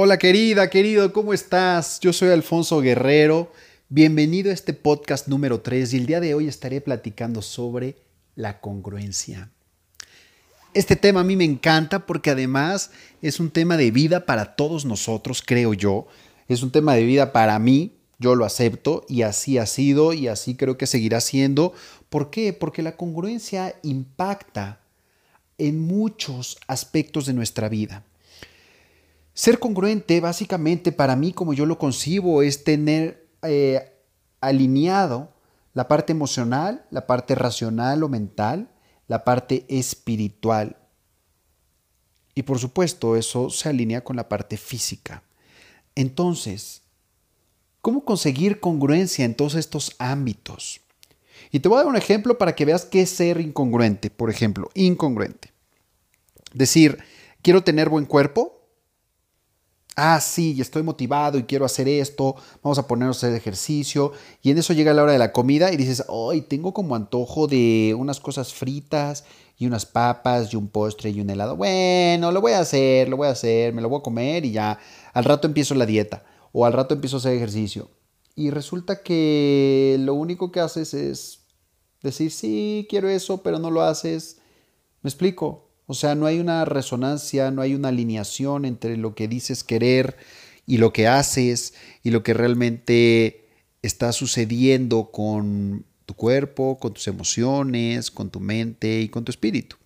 Hola querida, querido, ¿cómo estás? Yo soy Alfonso Guerrero. Bienvenido a este podcast número 3 y el día de hoy estaré platicando sobre la congruencia. Este tema a mí me encanta porque además es un tema de vida para todos nosotros, creo yo. Es un tema de vida para mí, yo lo acepto y así ha sido y así creo que seguirá siendo. ¿Por qué? Porque la congruencia impacta en muchos aspectos de nuestra vida. Ser congruente, básicamente, para mí, como yo lo concibo, es tener eh, alineado la parte emocional, la parte racional o mental, la parte espiritual. Y por supuesto, eso se alinea con la parte física. Entonces, ¿cómo conseguir congruencia en todos estos ámbitos? Y te voy a dar un ejemplo para que veas qué es ser incongruente. Por ejemplo, incongruente. Decir, quiero tener buen cuerpo, ah, sí, estoy motivado y quiero hacer esto, vamos a ponernos a hacer ejercicio, y en eso llega la hora de la comida y dices, hoy tengo como antojo de unas cosas fritas y unas papas y un postre y un helado. Bueno, lo voy a hacer, lo voy a hacer, me lo voy a comer y ya, al rato empiezo la dieta o al rato empiezo a hacer ejercicio. Y resulta que lo único que haces es decir, sí, quiero eso, pero no lo haces. ¿Me explico? O sea, no hay una resonancia, no hay una alineación entre lo que dices querer y lo que haces y lo que realmente está sucediendo con tu cuerpo, con tus emociones, con tu mente y con tu espíritu.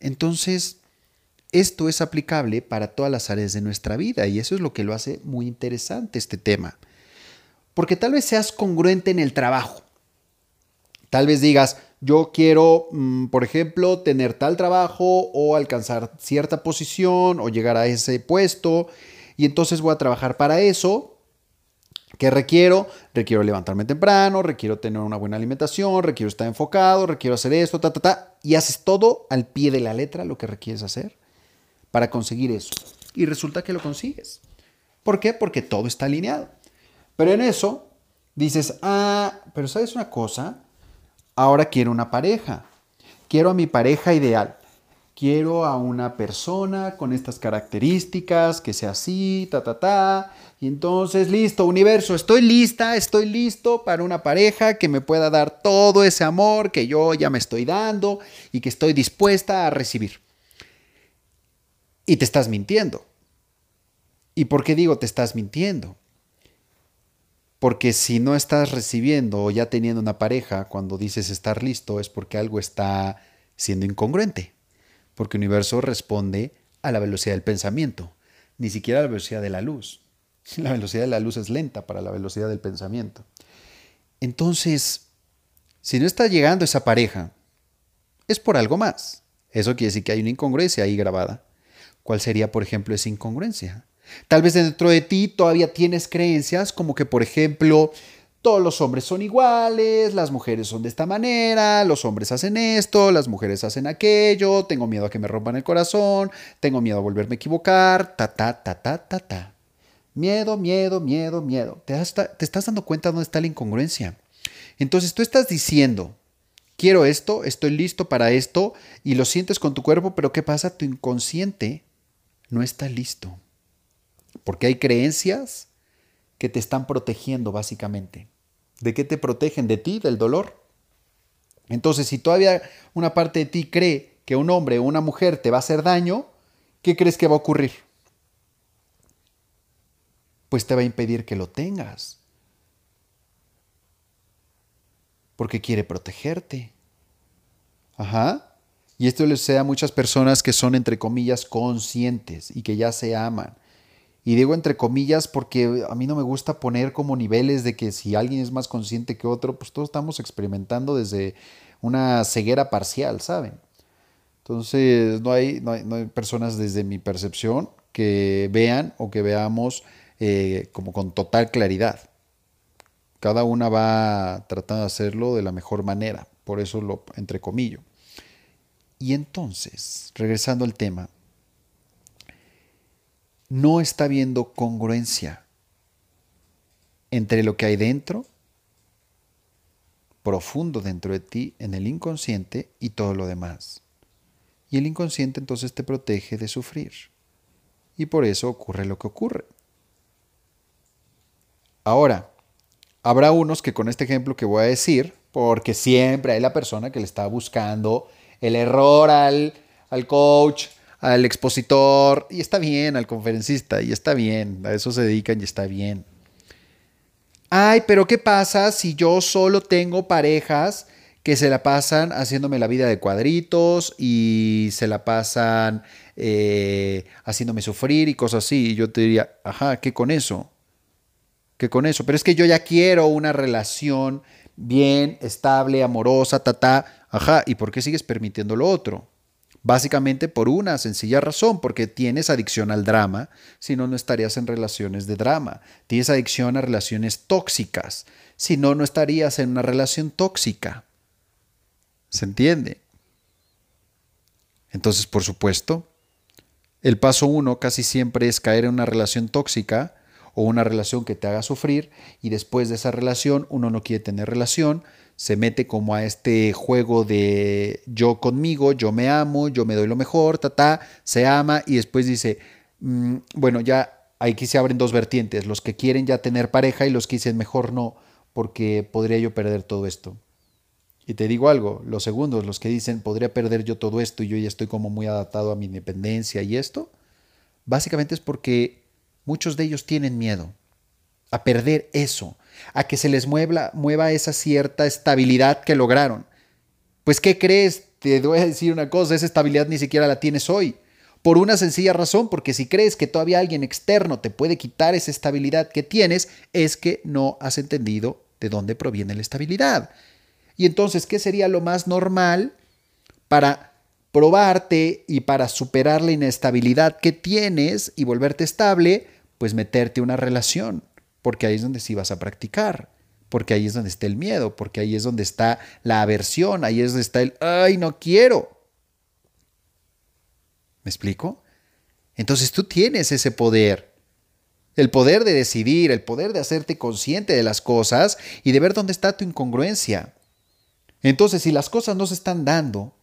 Entonces, esto es aplicable para todas las áreas de nuestra vida y eso es lo que lo hace muy interesante este tema. Porque tal vez seas congruente en el trabajo. Tal vez digas, yo quiero, mm, por ejemplo, tener tal trabajo o alcanzar cierta posición o llegar a ese puesto y entonces voy a trabajar para eso. ¿Qué requiero? Requiero levantarme temprano, requiero tener una buena alimentación, requiero estar enfocado, requiero hacer esto, ta, ta, ta. Y haces todo al pie de la letra lo que requieres hacer para conseguir eso. Y resulta que lo consigues. ¿Por qué? Porque todo está alineado. Pero en eso dices, ah, pero ¿sabes una cosa? Ahora quiero una pareja. Quiero a mi pareja ideal. Quiero a una persona con estas características, que sea así, ta, ta, ta. Y entonces, listo, universo, estoy lista, estoy listo para una pareja que me pueda dar todo ese amor que yo ya me estoy dando y que estoy dispuesta a recibir. Y te estás mintiendo. ¿Y por qué digo te estás mintiendo? Porque si no estás recibiendo o ya teniendo una pareja cuando dices estar listo es porque algo está siendo incongruente. Porque el universo responde a la velocidad del pensamiento, ni siquiera a la velocidad de la luz. La velocidad de la luz es lenta para la velocidad del pensamiento. Entonces, si no está llegando esa pareja, es por algo más. Eso quiere decir que hay una incongruencia ahí grabada. ¿Cuál sería, por ejemplo, esa incongruencia? Tal vez dentro de ti todavía tienes creencias como que, por ejemplo, todos los hombres son iguales, las mujeres son de esta manera, los hombres hacen esto, las mujeres hacen aquello, tengo miedo a que me rompan el corazón, tengo miedo a volverme a equivocar, ta, ta, ta, ta, ta, ta. Miedo, miedo, miedo, miedo. ¿Te, te estás dando cuenta dónde está la incongruencia? Entonces tú estás diciendo, quiero esto, estoy listo para esto, y lo sientes con tu cuerpo, pero ¿qué pasa? Tu inconsciente no está listo. Porque hay creencias que te están protegiendo básicamente. ¿De qué te protegen? De ti, del dolor. Entonces, si todavía una parte de ti cree que un hombre o una mujer te va a hacer daño, ¿qué crees que va a ocurrir? Pues te va a impedir que lo tengas. Porque quiere protegerte. Ajá. Y esto le sucede a muchas personas que son, entre comillas, conscientes y que ya se aman y digo entre comillas porque a mí no me gusta poner como niveles de que si alguien es más consciente que otro, pues todos estamos experimentando desde una ceguera parcial, ¿saben? Entonces no hay, no hay, personas desde mi percepción que vean o que veamos eh, como con total claridad. Cada una va tratando de hacerlo de la mejor manera, por eso lo entrecomillo. Y entonces, regresando al tema, no está viendo congruencia entre lo que hay dentro, profundo dentro de ti, en el inconsciente y todo lo demás. Y el inconsciente entonces te protege de sufrir. y por eso ocurre lo que ocurre. Ahora, habrá unos que con este ejemplo que voy a decir, porque siempre hay la persona que le está buscando el error al, al coach, al expositor, y está bien, al conferencista, y está bien, a eso se dedican y está bien. Ay, pero ¿qué pasa si yo solo tengo parejas que se la pasan haciéndome la vida de cuadritos y se la pasan eh, haciéndome sufrir y cosas así? Y yo te diría, ajá, ¿qué con eso? ¿Qué con eso? Pero es que yo ya quiero una relación bien, estable, amorosa, ta, Ajá, ¿y por qué sigues permitiendo lo otro? Básicamente por una sencilla razón, porque tienes adicción al drama, si no, no estarías en relaciones de drama. Tienes adicción a relaciones tóxicas, si no, no estarías en una relación tóxica. ¿Se entiende? Entonces, por supuesto, el paso uno casi siempre es caer en una relación tóxica o una relación que te haga sufrir y después de esa relación uno no quiere tener relación, se mete como a este juego de yo conmigo, yo me amo, yo me doy lo mejor, ta, ta, se ama y después dice, mm, bueno, ya aquí se abren dos vertientes, los que quieren ya tener pareja y los que dicen mejor no, porque podría yo perder todo esto. Y te digo algo, los segundos, los que dicen, podría perder yo todo esto y yo ya estoy como muy adaptado a mi independencia y esto, básicamente es porque muchos de ellos tienen miedo a perder eso, a que se les mueva, mueva esa cierta estabilidad que lograron. Pues, ¿qué crees? Te voy a decir una cosa, esa estabilidad ni siquiera la tienes hoy. Por una sencilla razón, porque si crees que todavía alguien externo te puede quitar esa estabilidad que tienes, es que no has entendido de dónde proviene la estabilidad. Y entonces, ¿qué sería lo más normal para probarte y para superar la inestabilidad que tienes y volverte estable? Pues meterte una relación, porque ahí es donde sí vas a practicar, porque ahí es donde está el miedo, porque ahí es donde está la aversión, ahí es donde está el, ay, no quiero. ¿Me explico? Entonces tú tienes ese poder. El poder de decidir, el poder de hacerte consciente de las cosas y de ver dónde está tu incongruencia. Entonces, si las cosas no se están dando,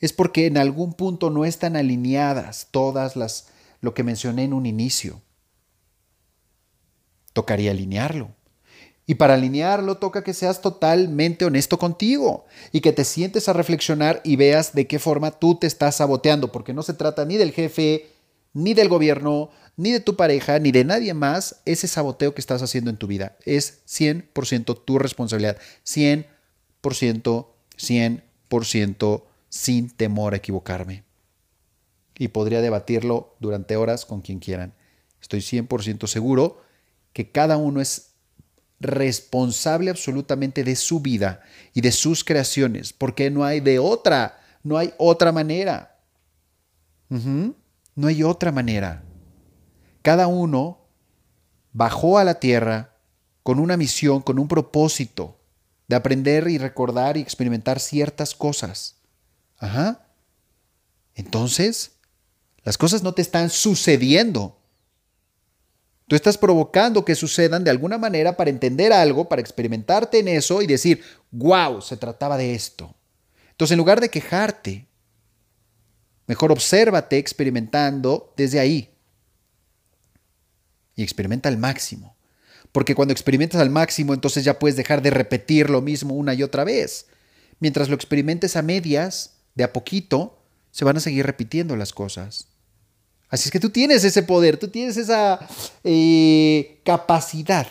es porque en algún punto no están alineadas todas las lo que mencioné en un inicio. Tocaría alinearlo. Y para alinearlo toca que seas totalmente honesto contigo y que te sientes a reflexionar y veas de qué forma tú te estás saboteando, porque no se trata ni del jefe, ni del gobierno, ni de tu pareja, ni de nadie más ese saboteo que estás haciendo en tu vida. Es 100% tu responsabilidad. 100% 100% sin temor a equivocarme. Y podría debatirlo durante horas con quien quieran. Estoy 100% seguro que cada uno es responsable absolutamente de su vida y de sus creaciones, porque no hay de otra, no hay otra manera. No hay otra manera. Cada uno bajó a la tierra con una misión, con un propósito de aprender y recordar y experimentar ciertas cosas. Entonces, las cosas no te están sucediendo. Tú estás provocando que sucedan de alguna manera para entender algo, para experimentarte en eso y decir, wow, se trataba de esto. Entonces, en lugar de quejarte, mejor obsérvate experimentando desde ahí. Y experimenta al máximo porque cuando experimentas al máximo, entonces ya puedes dejar de repetir lo mismo una y otra vez. Mientras lo experimentes a medias, de a poquito, se van a seguir repitiendo las cosas. Así es que tú tienes ese poder, tú tienes esa eh, capacidad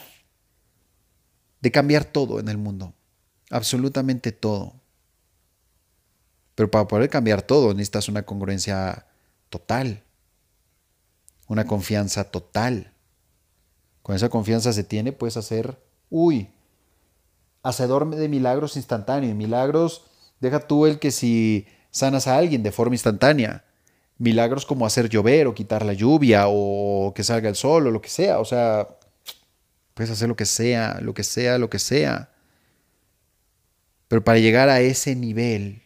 de cambiar todo en el mundo, absolutamente todo. Pero para poder cambiar todo necesitas una congruencia total, una confianza total. Con esa confianza se tiene, puedes hacer, uy, hacedor de milagros instantáneos. Milagros, deja tú el que si sanas a alguien de forma instantánea. Milagros como hacer llover o quitar la lluvia o que salga el sol o lo que sea. O sea, puedes hacer lo que sea, lo que sea, lo que sea. Pero para llegar a ese nivel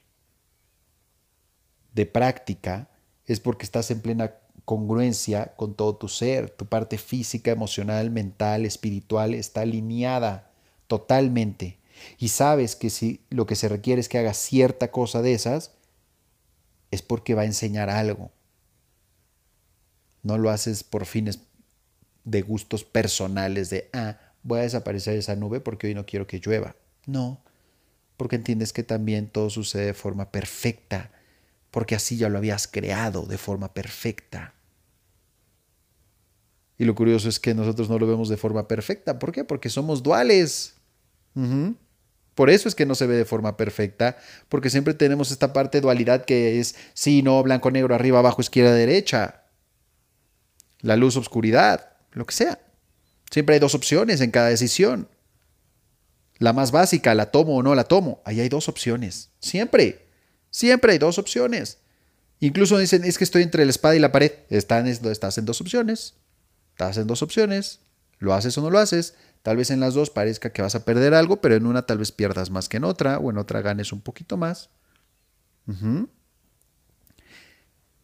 de práctica es porque estás en plena congruencia con todo tu ser, tu parte física, emocional, mental, espiritual está alineada totalmente. Y sabes que si lo que se requiere es que hagas cierta cosa de esas, es porque va a enseñar algo. No lo haces por fines de gustos personales de, ah, voy a desaparecer esa nube porque hoy no quiero que llueva. No, porque entiendes que también todo sucede de forma perfecta, porque así ya lo habías creado de forma perfecta. Y lo curioso es que nosotros no lo vemos de forma perfecta. ¿Por qué? Porque somos duales. Por eso es que no se ve de forma perfecta, porque siempre tenemos esta parte de dualidad que es sí, no, blanco, negro, arriba, abajo, izquierda, derecha. La luz, obscuridad, lo que sea. Siempre hay dos opciones en cada decisión. La más básica, la tomo o no la tomo. Ahí hay dos opciones. Siempre. Siempre hay dos opciones. Incluso dicen, es que estoy entre la espada y la pared. estás en dos opciones. Estás en dos opciones. Lo haces o no lo haces. Tal vez en las dos parezca que vas a perder algo, pero en una tal vez pierdas más que en otra, o en otra ganes un poquito más.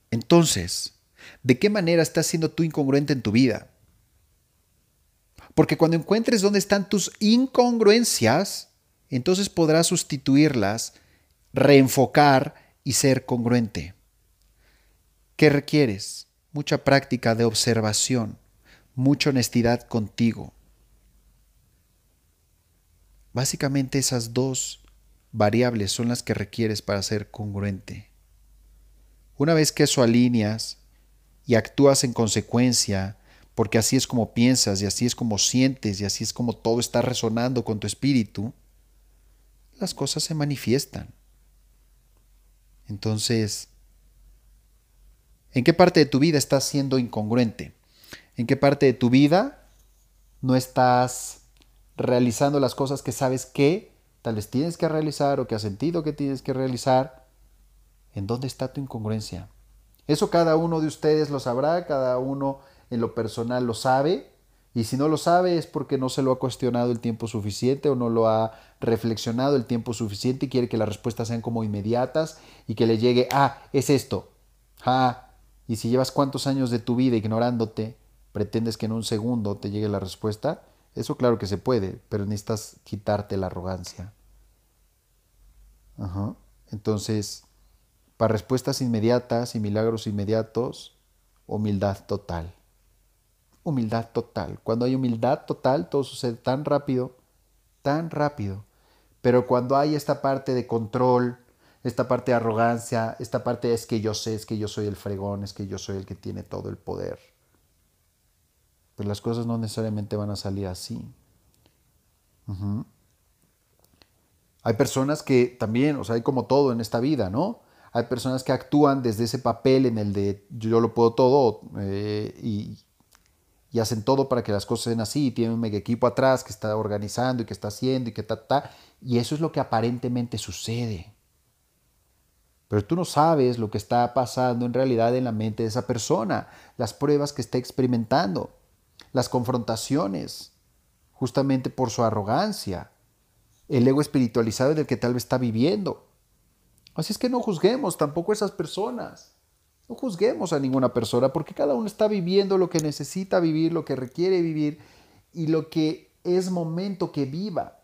Entonces, ¿de qué manera estás siendo tú incongruente en tu vida? Porque cuando encuentres dónde están tus incongruencias, entonces podrás sustituirlas, reenfocar y ser congruente. ¿Qué requieres? Mucha práctica de observación, mucha honestidad contigo. Básicamente esas dos variables son las que requieres para ser congruente. Una vez que eso alineas y actúas en consecuencia, porque así es como piensas y así es como sientes y así es como todo está resonando con tu espíritu, las cosas se manifiestan. Entonces, ¿en qué parte de tu vida estás siendo incongruente? ¿En qué parte de tu vida no estás realizando las cosas que sabes que tal vez tienes que realizar o que has sentido que tienes que realizar? ¿En dónde está tu incongruencia? Eso cada uno de ustedes lo sabrá, cada uno en lo personal lo sabe, y si no lo sabe es porque no se lo ha cuestionado el tiempo suficiente o no lo ha reflexionado el tiempo suficiente y quiere que las respuestas sean como inmediatas y que le llegue, ah, es esto. Ah, y si llevas cuántos años de tu vida ignorándote, pretendes que en un segundo te llegue la respuesta, eso claro que se puede, pero necesitas quitarte la arrogancia. Entonces, para respuestas inmediatas y milagros inmediatos, humildad total humildad total. Cuando hay humildad total, todo sucede tan rápido, tan rápido. Pero cuando hay esta parte de control, esta parte de arrogancia, esta parte es que yo sé, es que yo soy el fregón, es que yo soy el que tiene todo el poder, pues las cosas no necesariamente van a salir así. Hay personas que también, o sea, hay como todo en esta vida, ¿no? Hay personas que actúan desde ese papel en el de yo lo puedo todo eh, y, y hacen todo para que las cosas sean así, tienen un mega equipo atrás que está organizando y que está haciendo y que ta, ta, y eso es lo que aparentemente sucede. Pero tú no sabes lo que está pasando en realidad en la mente de esa persona, las pruebas que está experimentando, las confrontaciones, justamente por su arrogancia, el ego espiritualizado del que tal vez está viviendo. Así es que no juzguemos tampoco a esas personas. No juzguemos a ninguna persona porque cada uno está viviendo lo que necesita vivir, lo que requiere vivir y lo que es momento que viva.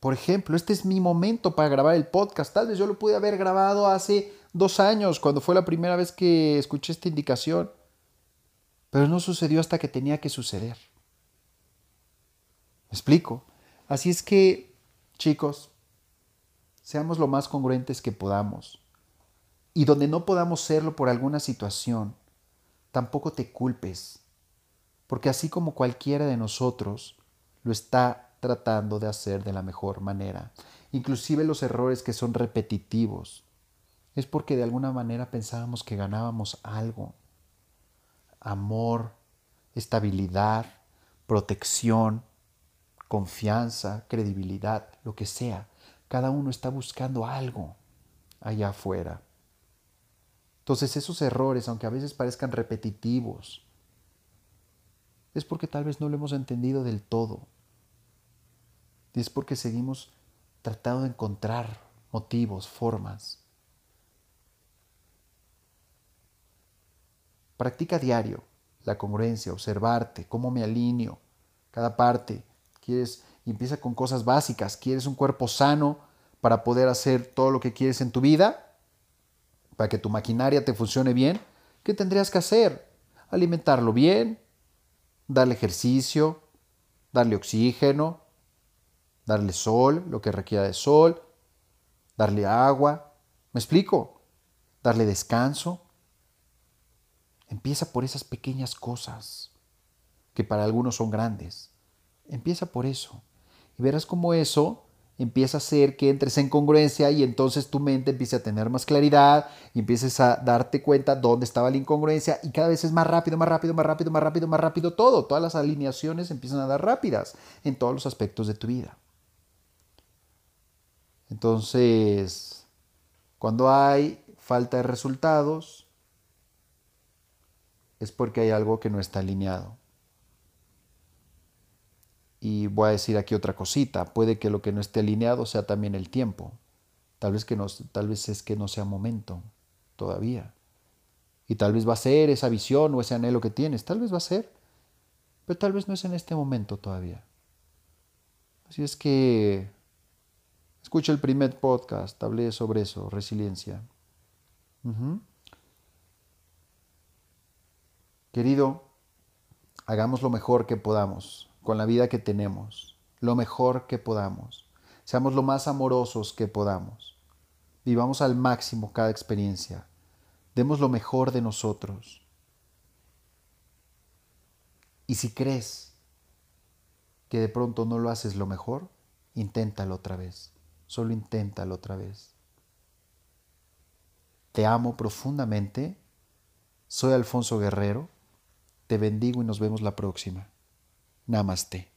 Por ejemplo, este es mi momento para grabar el podcast. Tal vez yo lo pude haber grabado hace dos años, cuando fue la primera vez que escuché esta indicación. Pero no sucedió hasta que tenía que suceder. ¿Me explico? Así es que, chicos, seamos lo más congruentes que podamos. Y donde no podamos serlo por alguna situación, tampoco te culpes, porque así como cualquiera de nosotros lo está tratando de hacer de la mejor manera, inclusive los errores que son repetitivos, es porque de alguna manera pensábamos que ganábamos algo, amor, estabilidad, protección, confianza, credibilidad, lo que sea. Cada uno está buscando algo allá afuera. Entonces esos errores, aunque a veces parezcan repetitivos, es porque tal vez no lo hemos entendido del todo. Y es porque seguimos tratando de encontrar motivos, formas. Practica diario la congruencia, observarte, cómo me alineo, cada parte. Quieres, y empieza con cosas básicas. ¿Quieres un cuerpo sano para poder hacer todo lo que quieres en tu vida? para que tu maquinaria te funcione bien, ¿qué tendrías que hacer? Alimentarlo bien, darle ejercicio, darle oxígeno, darle sol, lo que requiera de sol, darle agua. ¿Me explico? Darle descanso. Empieza por esas pequeñas cosas que para algunos son grandes. Empieza por eso. Y verás cómo eso empieza a hacer que entres en congruencia y entonces tu mente empiece a tener más claridad y empieces a darte cuenta dónde estaba la incongruencia y cada vez es más rápido, más rápido, más rápido, más rápido, más rápido todo. Todas las alineaciones empiezan a dar rápidas en todos los aspectos de tu vida. Entonces, cuando hay falta de resultados, es porque hay algo que no está alineado. Y voy a decir aquí otra cosita, puede que lo que no esté alineado sea también el tiempo. Tal vez, que no, tal vez es que no sea momento todavía. Y tal vez va a ser esa visión o ese anhelo que tienes, tal vez va a ser, pero tal vez no es en este momento todavía. Así es que escucha el primer podcast, hablé sobre eso, resiliencia. Querido, hagamos lo mejor que podamos con la vida que tenemos, lo mejor que podamos. Seamos lo más amorosos que podamos. Vivamos al máximo cada experiencia. Demos lo mejor de nosotros. Y si crees que de pronto no lo haces lo mejor, inténtalo otra vez. Solo inténtalo otra vez. Te amo profundamente. Soy Alfonso Guerrero. Te bendigo y nos vemos la próxima. Namaste.